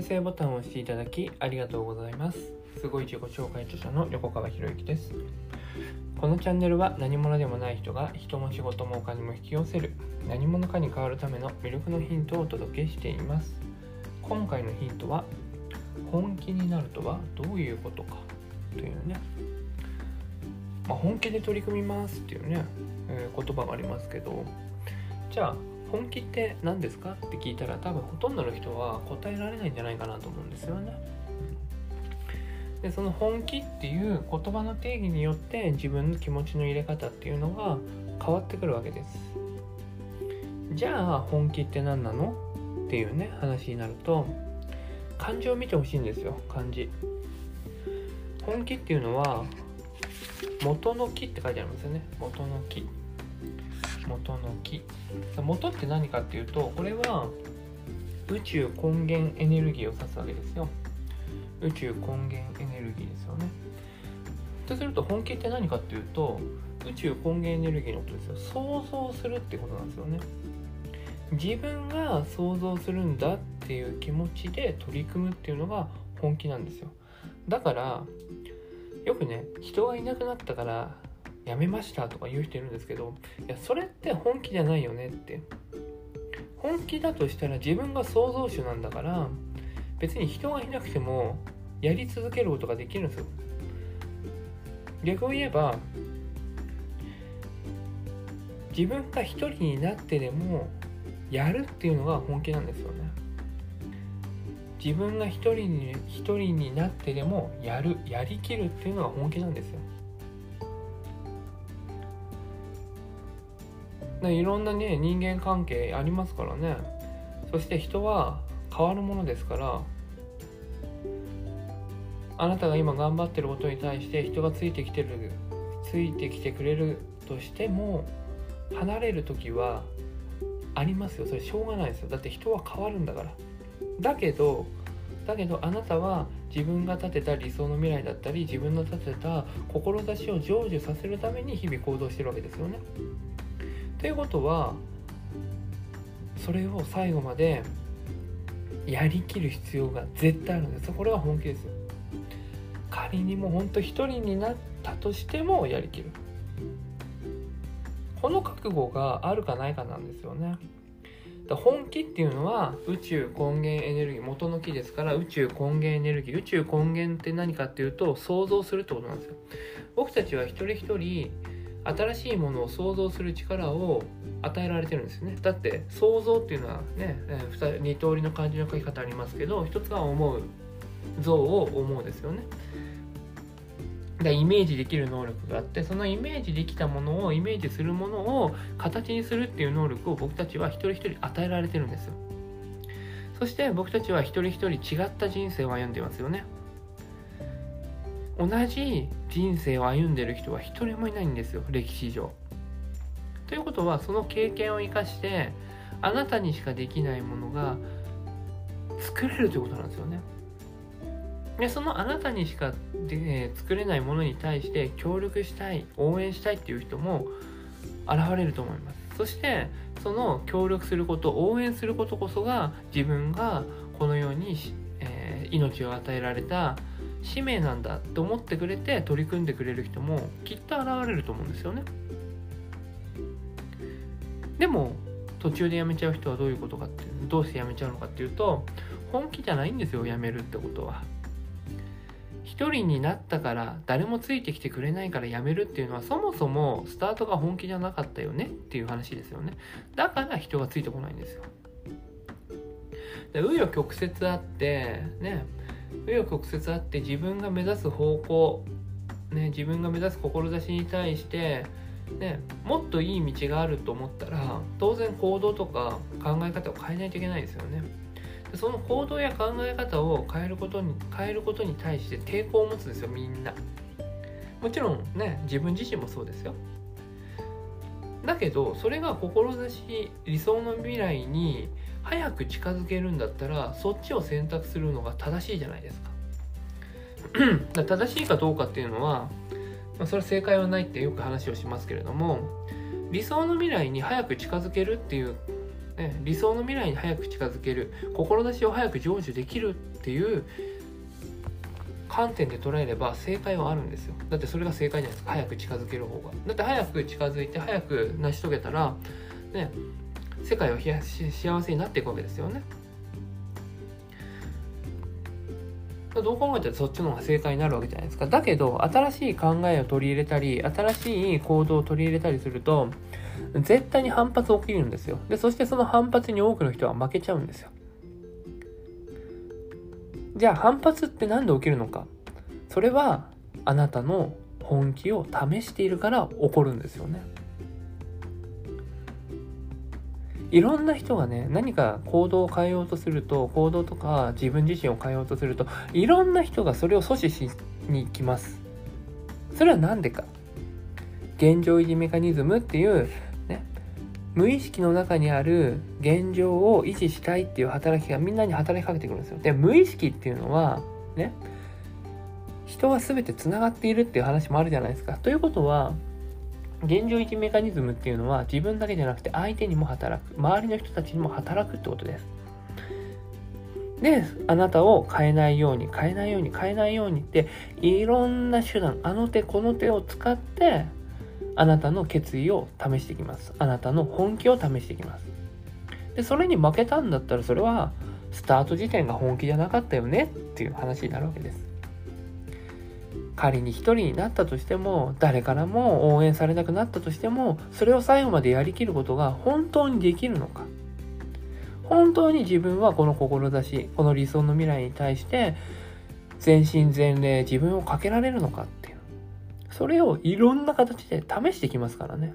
再生ボタンを押していただきありがとうございます。すごい自己紹介著者の横川博之です。このチャンネルは何者でもない人が人も仕事もお金も引き寄せる何者かに変わるための魅力のヒントをお届けしています。今回のヒントは本気になるとはどういうことかというね。まあ、本気で取り組みますっていうね、えー、言葉がありますけど。じゃあ本気って何ですか？って聞いたら多分ほとんどの人は答えられないんじゃないかなと思うんですよね。でその本気っていう言葉の定義によって自分の気持ちの入れ方っていうのが変わってくるわけです。じゃあ本気って何なの？っていうね話になると漢字を見てほしいんですよ漢字。本気っていうのは元の木って書いてありますよね元の木元の木。元って何かっていうとこれは宇宙根源エネルギーを指すわけですよ。宇宙根源エネルギーですよね。とすると本気って何かっていうと宇宙根源エネルギーのことですよ。想像するってことなんですよね。自分が想像するんだっていう気持ちで取り組むっていうのが本気なんですよ。だからよくね人がいなくなったから辞めましたとか言う人いるんですけどいやそれって本気じゃないよねって。本気だとしたら自分が創造主なんだから別に人がいなくてもやり続けることができるんですよ。逆を言えば自分が一人になってでもやるっていうのが本気なんですよね。自分が一人に一人になってでもやるやりきるっていうのが本気なんですよ。いろんなね人間関係ありますからね。そして人は変わるものですからあなたが今頑張ってることに対して人がついてきてるついてきてくれるとしても離れる時はありますよ。それしょうがないですよ。だって人は変わるんだから。だけどだけどあなたは自分が立てた理想の未来だったり自分の立てた志を成就させるために日々行動してるわけですよね。ということはそれを最後までやりきる必要が絶対あるんです。これは本気ですよ。仮にも本当一人になったとしてもやりきる。この覚悟があるかないかなんですよね。本気っていうのは宇宙根源エネルギー元の木ですから宇宙根源エネルギー宇宙根源って何かっていうと想像するってことなんですよ。僕たちは一人一人新しいものを想像する力を与えられてるんですね。だって想像っていうのはね二通りの漢字の書き方ありますけど一つは思う像を思うですよね。だイメージできる能力があってそのイメージできたものをイメージするものを形にするっていう能力を僕たちは一人一人与えられてるんですよ。そして僕たちは一人一人違った人生を歩んでますよね。同じ人生を歩んでる人は一人もいないんですよ歴史上。ということはその経験を生かしてあなたにしかできないものが作れるということなんですよね。でそのあなたにしかで、えー、作れないものに対して協力したい応援したいっていう人も現れると思います。そしてその協力すること応援することこそが自分がこのように、えー、命を与えられた使命なんだと思ってくれて取り組んでくれる人もきっと現れると思うんですよね。でも途中で辞めちゃう人はどういうことかってどうして辞めちゃうのかっていうと本気じゃないんですよ辞めるってことは。一人になったから誰もついてきてくれないから辞めるっていうのはそもそもスタートが本気じゃなかったよねっていう話ですよね。だから人がついてこないんですよ。で紆余曲折あってね紆余曲折あって自分が目指す方向ね自分が目指す志に対してね、もっといい道があると思ったら当然行動とか考え方を変えないといけないですよね。その行動や考え方を変えることに変えることに対して抵抗を持つんですよみんなもちろんね自分自身もそうですよだけどそれが志理想の未来に早く近づけるんだったらそっちを選択するのが正しいじゃないですか。正しいかどうかっていうのは、まあ、それは正解はないってよく話をしますけれども理想の未来に早く近づけるっていうね、理想の未来に早く近づける志を早く成就できるっていう観点で捉えれば正解はあるんですよ。だってそれが正解じゃないですか。早く近づける方が。だって早く近づいて早く成し遂げたらね世界は幸せになっていくわけですよね。どう考えたらそっちの方が正解になるわけじゃないですか。だけど新しい考えを取り入れたり新しい行動を取り入れたりすると絶対に反発起きるんですよ。でそしてその反発に多くの人は負けちゃうんですよ。じゃあ反発って何で起きるのか。それはあなたの本気を試しているから起こるんですよね。いろんな人がね何か行動を変えようとすると行動とか自分自身を変えようとするといろんな人がそれを阻止しに行きます。それは何でか。現状維持メカニズムっていうね無意識の中にある現状を維持したいっていう働きがみんなに働きかけてくるんですよ。で無意識っていうのはね人は全てつながっているっていう話もあるじゃないですか。ということは現状維持メカニズムっていうのは自分だけじゃなくて相手にも働く周りの人たちにも働くってことです。であなたを変えないように変えないように変えないようにっていろんな手段あの手この手を使ってあなたの決意を試していきます。あなたの本気を試していきます。でそれに負けたんだったらそれはスタート時点が本気じゃなかったよねっていう話になるわけです。仮に一人になったとしても誰からも応援されなくなったとしてもそれを最後までやりきることが本当にできるのか。本当に自分はこの志この理想の未来に対して全身全霊自分をかけられるのかっていう。それをいろんな形で試してきますからね。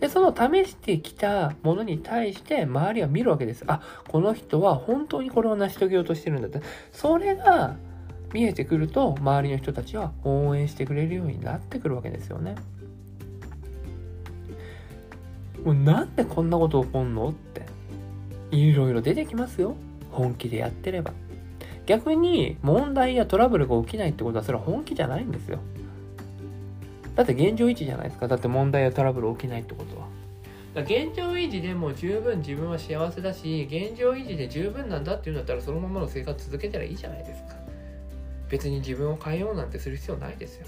でその試してきたものに対して周りは見るわけです。あこの人は本当にこれを成し遂げようとしてるんだって。それが見えてくると周りの人たちは応援してくれるようになってくるわけですよね。もうなんでこんなこと起こんのっていろいろ出てきますよ。本気でやってれば。逆に問題やトラブルが起きないってことはそれは本気じゃないんですよ。だって現状維持じゃないですか。だって問題やトラブル起きないってことは。だ現状維持でも十分自分は幸せだし現状維持で十分なんだっていうんだったらそのままの生活続けたらいいじゃないですか。別に自分を変えようなんてする必要ないですよ。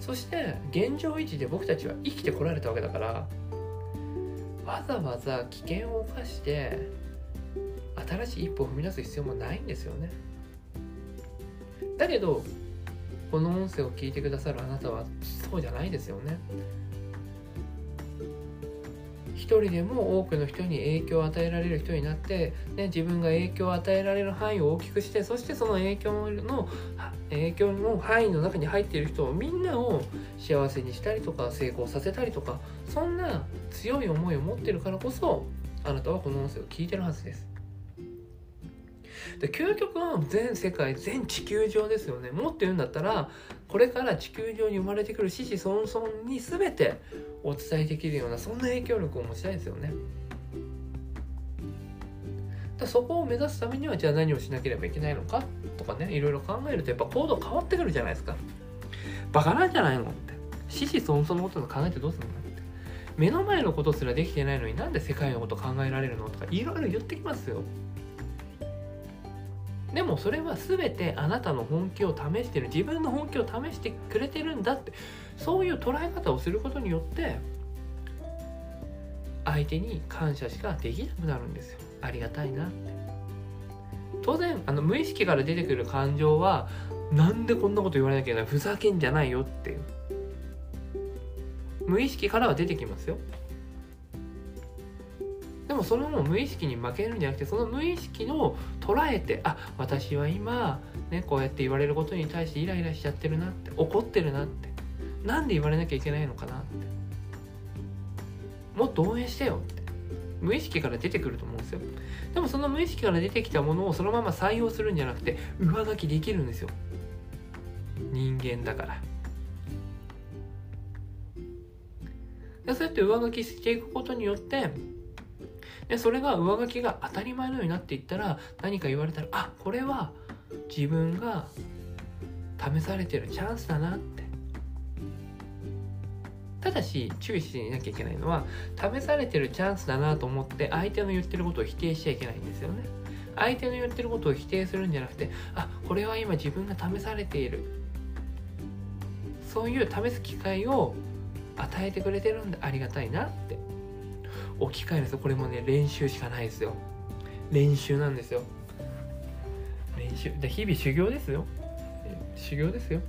そして現状維持で僕たちは生きてこられたわけだからわざわざ危険を冒して新しい一歩を踏み出す必要もないんですよね。だけどこの音声を聞いてくださるあなたはそうじゃないですよね。一人でも多くの人に影響を与えられる人になって、ね、自分が影響を与えられる範囲を大きくしてそしてその影響の影響の範囲の中に入っている人をみんなを幸せにしたりとか成功させたりとかそんな強い思いを持ってるからこそあなたはこの音声を聞いてるはずです。で究極は全世界全地球上ですよねもっと言うんだったらこれから地球上に生まれてくる子々孫々に全てお伝えできるようなそんな影響力を持ちたいですよね。だそこを目指すためにはじゃあ何をしなければいけないのかとかねいろいろ考えるとやっぱ行動変わってくるじゃないですか。バカなんじゃないのって。子々孫々のことを考えてどうするのって。目の前のことすらできてないのになんで世界のこと考えられるのとかいろいろ言ってきますよ。でもそれは全てあなたの本気を試してる。自分の本気を試してくれてるんだって。そういう捉え方をすることによって相手に感謝しかできなくなるんですよ。ありがたいなって。当然あの無意識から出てくる感情はなんでこんなこと言われなきゃいけないふざけんじゃないよっていう。無意識からは出てきますよ。もそれも無意識に負けるんじゃなくてその無意識の捉えてあ私は今、ね、こうやって言われることに対してイライラしちゃってるなって怒ってるなってなんで言われなきゃいけないのかなって。もっと応援してよって。無意識から出てくると思うんですよ。でもその無意識から出てきたものをそのまま採用するんじゃなくて上書きできるんですよ。人間だから。でそうやって上書きしていくことによってでそれが上書きが当たり前のようになっていったら何か言われたらあこれは自分が試されてるチャンスだなって。ただし注意しなきゃいけないのは試されてるチャンスだなと思って相手の言ってることを否定しちゃいけないんですよね。相手の言ってることを否定するんじゃなくてあこれは今自分が試されている。そういう試す機会を与えてくれてるんでありがたいなって。置き換えるんですよこれもね練習しかないですよ。練習なんですよ。練習で日々修行ですよ。修行ですよ。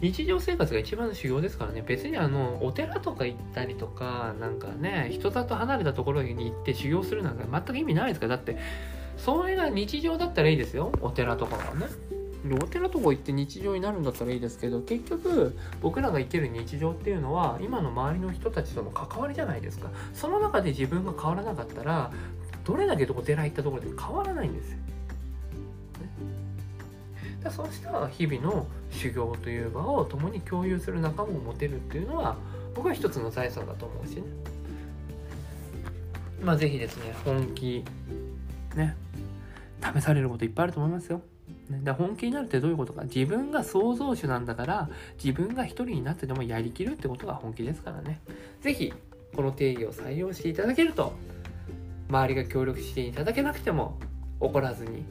日常生活が一番の修行ですからね。別にあのお寺とか行ったりとかなんかね人里離れたところに行って修行するなんか全く意味ないですから。だってそれが日常だったらいいですよ。お寺とかはね。お寺とか行って日常になるんだったらいいですけど結局僕らが生きる日常っていうのは今の周りの人たちとの関わりじゃないですか。その中で自分が変わらなかったらどれだけお寺行ったところで変わらないんですよ。だそうした日々の修行という場を共に共有する仲間を持てるっていうのは僕は一つの財産だと思うしね。まあ是非ですね本気ね試されることいっぱいあると思いますよ。で本気になるってどういうことか。自分が創造主なんだから自分が一人になってでもやりきるってことが本気ですからね。是非この定義を採用していただけると周りが協力していただけなくても怒らずに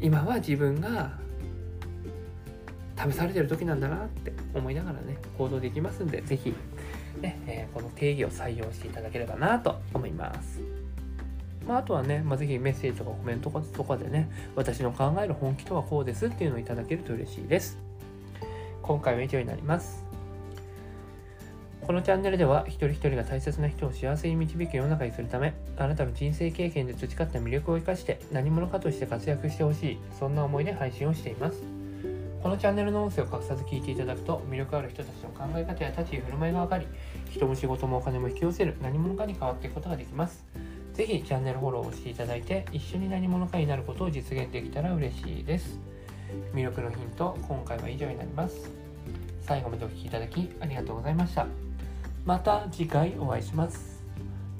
今は自分が試されてる時なんだなって思いながらね行動できますんで是非ね、えー、この定義を採用していただければなと思います。まあ、あとはね、まあ、ぜひメッセージとかコメントとかでね、私の考える本気とはこうですっていうのをいただけると嬉しいです。今回は以上になります。このチャンネルでは一人一人が大切な人を幸せに導く世の中にするためあなたの人生経験で培った魅力を生かして何者かとして活躍してほしいそんな思いで配信をしていますこのチャンネルの音声を隠さず聞いていただくと魅力ある人たちの考え方や立ち居振る舞いが分かり人も仕事もお金も引き寄せる何者かに変わっていくことができますぜひチャンネルフォローをしていただいて一緒に何者かになることを実現できたら嬉しいです。魅力のヒント今回は以上になります。最後までお聴きいただきありがとうございました。また次回お会いします。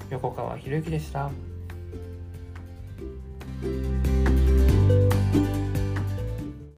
横川博之でした。